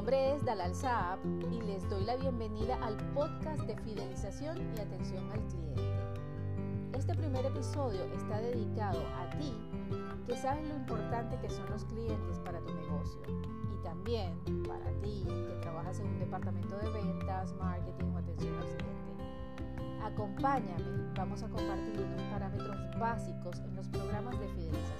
nombre es Dalal Saab y les doy la bienvenida al podcast de fidelización y atención al cliente. Este primer episodio está dedicado a ti que sabes lo importante que son los clientes para tu negocio y también para ti que trabajas en un departamento de ventas, marketing o atención al cliente. Acompáñame, vamos a compartir unos parámetros básicos en los programas de fidelización.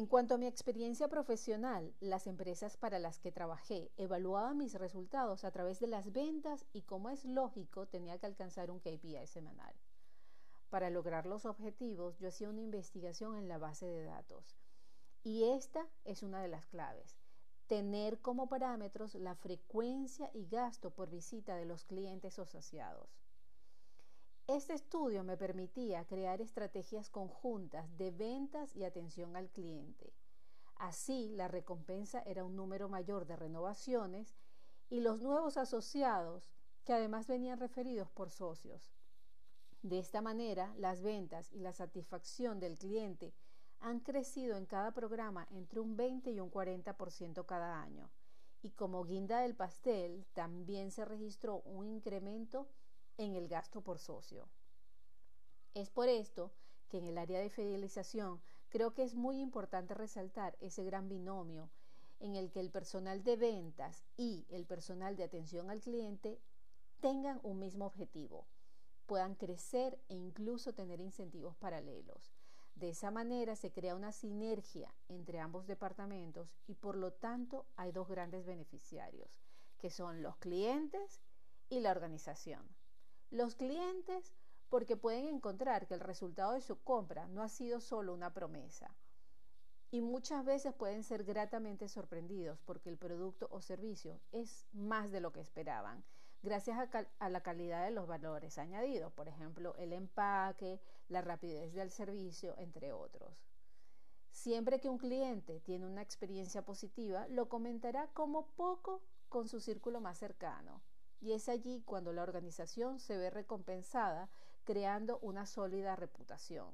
En cuanto a mi experiencia profesional, las empresas para las que trabajé evaluaban mis resultados a través de las ventas y como es lógico tenía que alcanzar un KPI semanal. Para lograr los objetivos yo hacía una investigación en la base de datos y esta es una de las claves. Tener como parámetros la frecuencia y gasto por visita de los clientes asociados. Este estudio me permitía crear estrategias conjuntas de ventas y atención al cliente. Así, la recompensa era un número mayor de renovaciones y los nuevos asociados, que además venían referidos por socios. De esta manera, las ventas y la satisfacción del cliente han crecido en cada programa entre un 20 y un 40% cada año. Y como guinda del pastel, también se registró un incremento en el gasto por socio. Es por esto que en el área de fidelización creo que es muy importante resaltar ese gran binomio en el que el personal de ventas y el personal de atención al cliente tengan un mismo objetivo, puedan crecer e incluso tener incentivos paralelos. De esa manera se crea una sinergia entre ambos departamentos y por lo tanto hay dos grandes beneficiarios, que son los clientes y la organización. Los clientes porque pueden encontrar que el resultado de su compra no ha sido solo una promesa. Y muchas veces pueden ser gratamente sorprendidos porque el producto o servicio es más de lo que esperaban, gracias a, la calidad de los valores añadidos, por ejemplo, el empaque, la rapidez del servicio, entre otros. Siempre que un cliente tiene una experiencia positiva, lo comentará como poco con su círculo más cercano y es allí cuando la organización se ve recompensada creando una sólida reputación.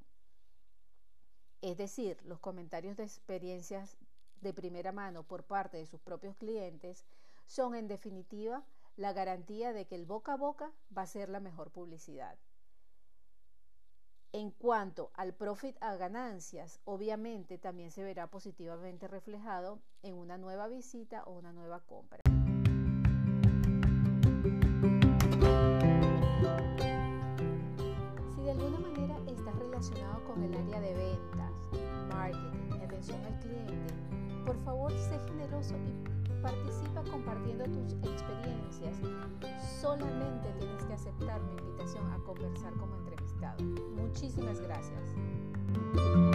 Es decir, los comentarios de experiencias de primera mano por parte de sus propios clientes son en definitiva la garantía de que el boca a boca va a ser la mejor publicidad. En cuanto al profit a ganancias, obviamente también se verá positivamente reflejado en una nueva visita o una nueva compra. Con el área de ventas, marketing y atención al cliente, por favor sé generoso y participa compartiendo tus experiencias. Solamente tienes que aceptar mi invitación a conversar como entrevistado. Muchísimas gracias.